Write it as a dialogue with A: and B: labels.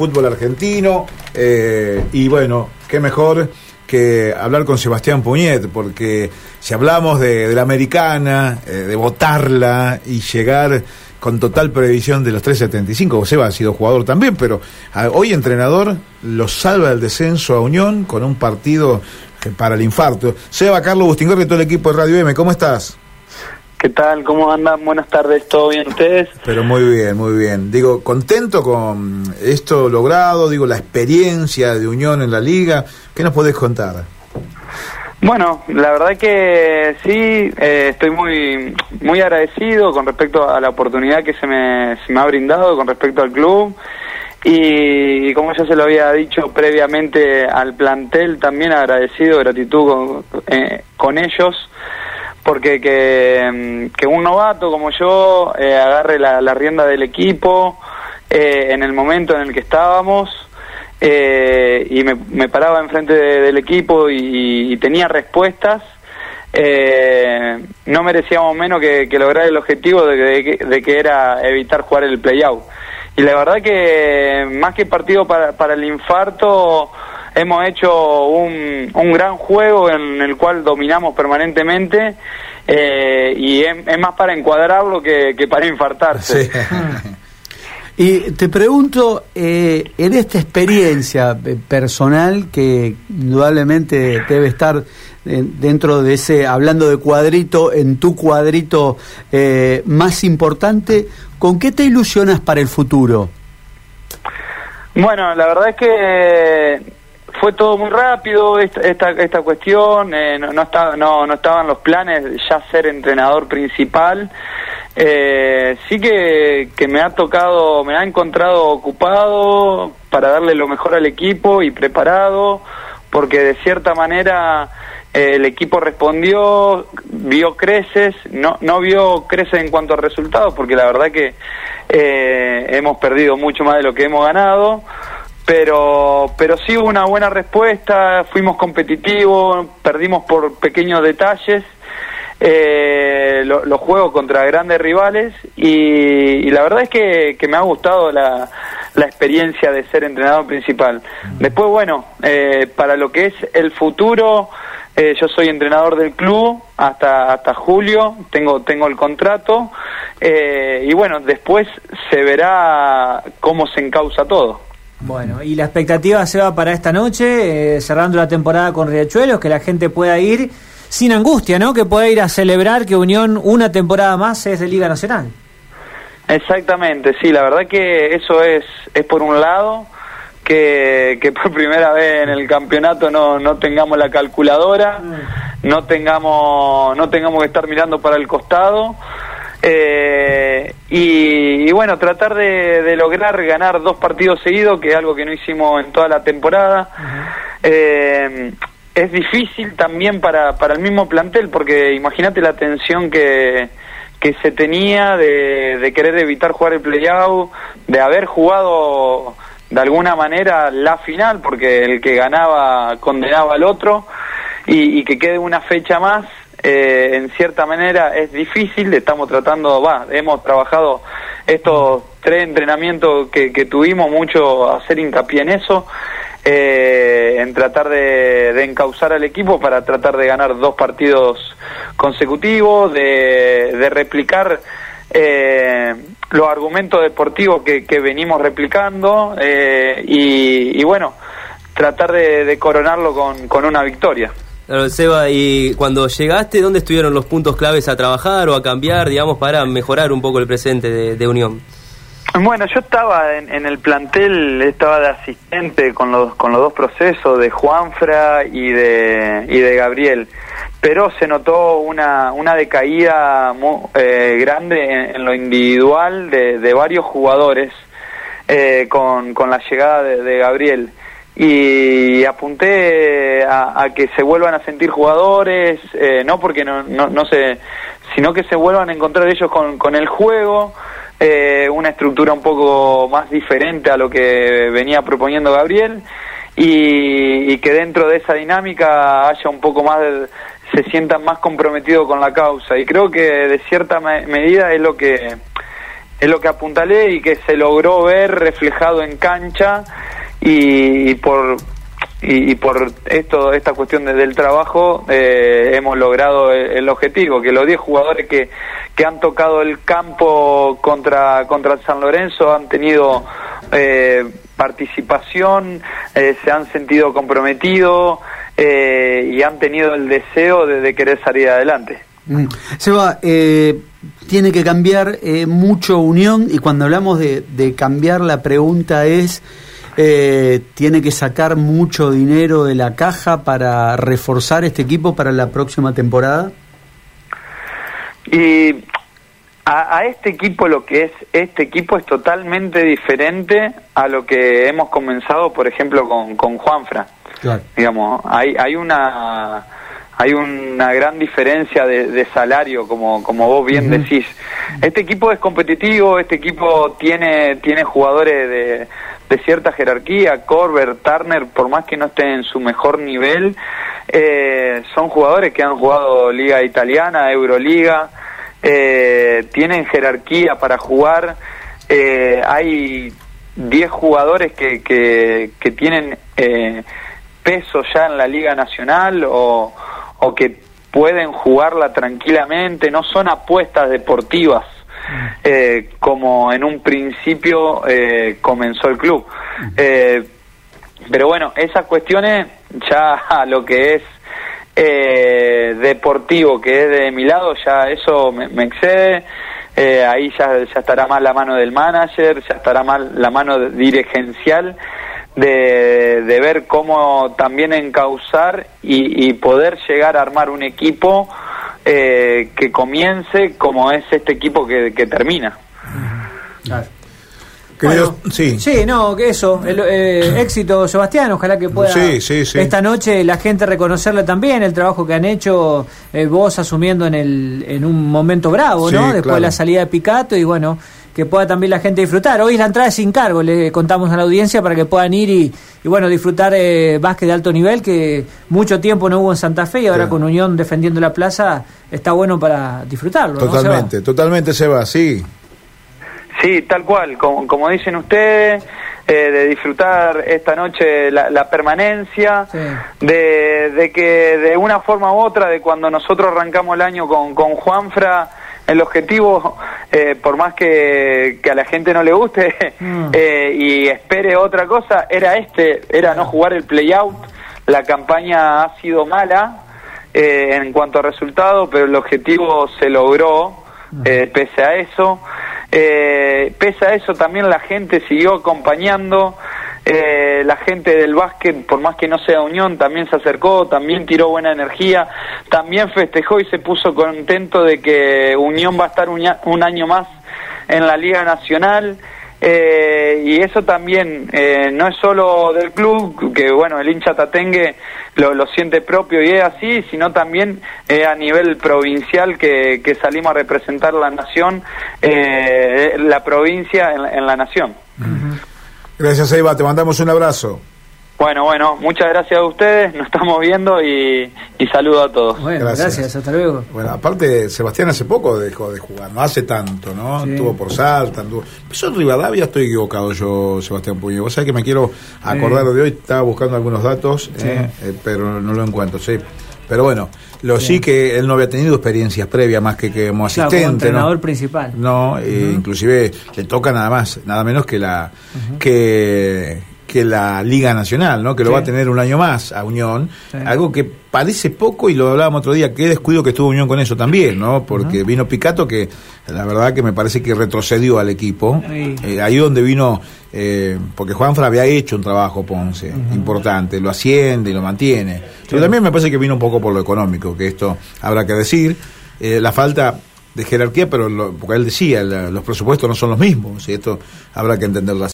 A: fútbol argentino. Eh, y bueno, qué mejor que hablar con Sebastián Puñet, porque si hablamos de, la americana, eh, de votarla y llegar con total previsión de los 3.75, Seba ha sido jugador también, pero ah, hoy entrenador lo salva del descenso a Unión con un partido para el infarto. Seba, Carlos Bustingor y todo el equipo de Radio M, ¿cómo estás?
B: ¿Qué tal? ¿Cómo andan? Buenas tardes, ¿todo bien ustedes?
A: Pero muy bien, muy bien. Digo, contento con esto logrado, digo, la experiencia de Unión en la liga. ¿Qué nos podés contar?
B: Bueno, la verdad que sí, eh, estoy muy muy agradecido con respecto a la oportunidad que se me, se me ha brindado con respecto al club y, como ya se lo había dicho previamente al plantel, también agradecido, gratitud con, eh, con ellos porque que, que, un novato como yo eh, agarre la, la, rienda del equipo eh, en el momento en el que estábamos eh, y me, me, paraba enfrente del equipo y, tenía respuestas, no merecíamos menos que, lograr el objetivo de, de, que era evitar jugar el play-out. Y la verdad que más que partido para, para el infarto, hemos hecho un, un gran juego en el cual dominamos permanentemente eh, y es, más para encuadrarlo que, que para infartarse.
C: Y te pregunto, eh, en esta experiencia eh, personal que indudablemente debe estar dentro de ese, hablando de cuadrito, en tu cuadrito más importante, ¿con qué te ilusionas para el futuro?
B: Bueno, la verdad es que fue todo muy rápido esta, esta, cuestión, eh, no, no, no, no, estaban los planes ya ser entrenador principal. Eh, sí que, que me ha tocado, me ha encontrado ocupado para darle lo mejor al equipo y preparado, porque de cierta manera eh, el equipo respondió, vio creces, no, no vio creces en cuanto a resultados, porque la verdad que hemos perdido mucho más de lo que hemos ganado pero pero sí hubo una buena respuesta, fuimos competitivos, perdimos por pequeños detalles eh, los juegos contra grandes rivales y, la verdad es que, me ha gustado la, la, experiencia de ser entrenador principal. Después, bueno, eh, para lo que es el futuro, eh, yo soy entrenador del club hasta hasta julio, tengo tengo el contrato eh, y bueno, después se verá cómo se encausa todo.
D: Bueno, y la expectativa se va para esta noche, eh, cerrando la temporada con Riachuelos, que la gente pueda ir sin angustia, ¿no? Que pueda ir a celebrar que Unión una temporada más es de Liga Nacional.
B: Exactamente, sí, la verdad que eso es, es por un lado, que, que por primera vez en el campeonato no, no tengamos la calculadora, mm. no tengamos, no tengamos que estar mirando para el costado. Eh, y, bueno, tratar de, lograr ganar dos partidos seguidos, que es algo que no hicimos en toda la temporada. Eh, es difícil también para, para el mismo plantel, porque imagínate la tensión que, que se tenía de, de querer evitar jugar el play-out, de haber jugado de alguna manera la final, porque el que ganaba condenaba al otro, y, y que quede una fecha más eh, en cierta manera es difícil, estamos tratando, va, hemos trabajado estos tres entrenamientos que, tuvimos mucho hacer hincapié en eso, eh, en tratar de, de, encauzar al equipo para tratar de ganar dos partidos consecutivos, de, replicar eh, los argumentos deportivos que, venimos replicando y, bueno, tratar de, coronarlo con una victoria.
E: Claro, Seba, y cuando llegaste, ¿dónde estuvieron los puntos claves a trabajar o a cambiar, digamos, para mejorar un poco el presente de, Unión?
B: Bueno, yo estaba en, el plantel, estaba de asistente con los, con los dos procesos, de Juanfra y de, y de Gabriel, pero se notó una, una decaída muy, eh, grande en, lo individual de, varios jugadores eh, con, con la llegada de Gabriel y apunté a, que se vuelvan a sentir jugadores, eh, no porque no, no, no se, sino que se vuelvan a encontrar ellos con, con el juego, eh, una estructura un poco más diferente a lo que venía proponiendo Gabriel y, que dentro de esa dinámica haya un poco más, se sientan más comprometidos con la causa. Y creo que de cierta medida es lo que es lo que apuntalé y que se logró ver reflejado en cancha y, por y, por esto esta cuestión del trabajo eh, hemos logrado el, objetivo que los 10 jugadores que, que han tocado el campo contra contra San Lorenzo han tenido eh, participación eh, se han sentido comprometidos y han tenido el deseo de, querer salir adelante
C: mm. Seba, tiene que cambiar mucho unión y cuando hablamos de, de cambiar la pregunta es eh, tiene que sacar mucho dinero de la caja para reforzar este equipo para la próxima temporada?
B: Y a, este equipo lo que es este equipo es totalmente diferente a lo que hemos comenzado, por ejemplo, con, con Juanfra. Digamos, hay, hay una hay una gran diferencia de, salario, como, como vos bien decís. Este equipo es competitivo, este equipo tiene, tiene jugadores de, de cierta jerarquía, Corber, Turner, por más que no estén en su mejor nivel, eh, son jugadores que han jugado Liga Italiana, Euroliga, eh, tienen jerarquía para jugar, eh, hay 10 jugadores que, que, que tienen peso ya en la Liga Nacional o, o que pueden jugarla tranquilamente, no son apuestas deportivas eh, como en un principio eh, comenzó el club. Eh, pero bueno, esas cuestiones ya a lo que es deportivo, que es de mi lado, ya eso me, excede. ahí ya, ya estará más la mano del manager, ya estará más la mano dirigencial de, de ver cómo también encauzar y, y poder llegar a armar un equipo eh, que comience como es este equipo que, termina.
D: sí. sí, no, que eso, el, eh, éxito Sebastián, ojalá que pueda esta noche la gente reconocerle también el trabajo que han hecho eh, vos asumiendo en, el, en un momento bravo, ¿no? Después de la salida de Picato y bueno, que pueda también la gente disfrutar. Hoy la entrada es sin cargo, le contamos a la audiencia para que puedan ir y, bueno, disfrutar eh, básquet de alto nivel, que mucho tiempo no hubo en Santa Fe y ahora con Unión defendiendo la plaza está bueno para disfrutarlo.
A: Totalmente, totalmente se va, sí.
B: Sí, tal cual, como, dicen ustedes, eh, de disfrutar esta noche la, permanencia, de, de, que de una forma u otra, de cuando nosotros arrancamos el año con, con Juanfra, el objetivo, eh, por más que, a la gente no le guste mm. eh, y espere otra cosa, era este, era no jugar el play-out. La campaña ha sido mala eh, en cuanto a resultado, pero el objetivo se logró mm. pese a eso. pese a eso también la gente siguió acompañando. Eh, la gente del básquet, por más que no sea Unión, también se acercó, también tiró buena energía, también festejó y se puso contento de que Unión va a estar un, año más en la Liga Nacional. Eh, y eso también eh, no es solo del club, que bueno, el hincha tatengue lo, lo siente propio y es así, sino también a nivel provincial que, que, salimos a representar la nación, la provincia en, la nación.
A: Gracias, Eva. Te mandamos un abrazo.
B: Bueno, bueno, muchas gracias a ustedes, nos estamos viendo y, saludo a todos.
D: Bueno, gracias. hasta luego.
A: Bueno, aparte, Sebastián hace poco dejó de jugar, no hace tanto, ¿no? Estuvo por Salta, anduvo... Empezó en Rivadavia, estoy equivocado yo, Sebastián Puño. Vos sabés que me quiero acordar de hoy, estaba buscando algunos datos, ¿eh? Eh, pero no lo encuentro, sí. Pero bueno, lo sí. que él no había tenido experiencias previas más que, que como asistente. Claro, como
D: entrenador principal.
A: No, eh, inclusive le toca nada más, nada menos que la que que la Liga Nacional, ¿no? Que lo va a tener un año más a Unión, algo que parece poco y lo hablábamos otro día, qué descuido que estuvo Unión con eso también, ¿no? Porque vino Picato que la verdad que me parece que retrocedió al equipo, eh, ahí donde vino, eh, porque Juanfra había hecho un trabajo Ponce importante, lo asciende y lo mantiene, pero también me parece que vino un poco por lo económico, que esto habrá que decir, eh, la falta de jerarquía, pero porque él decía, los presupuestos no son los mismos, y esto habrá que entenderlo así.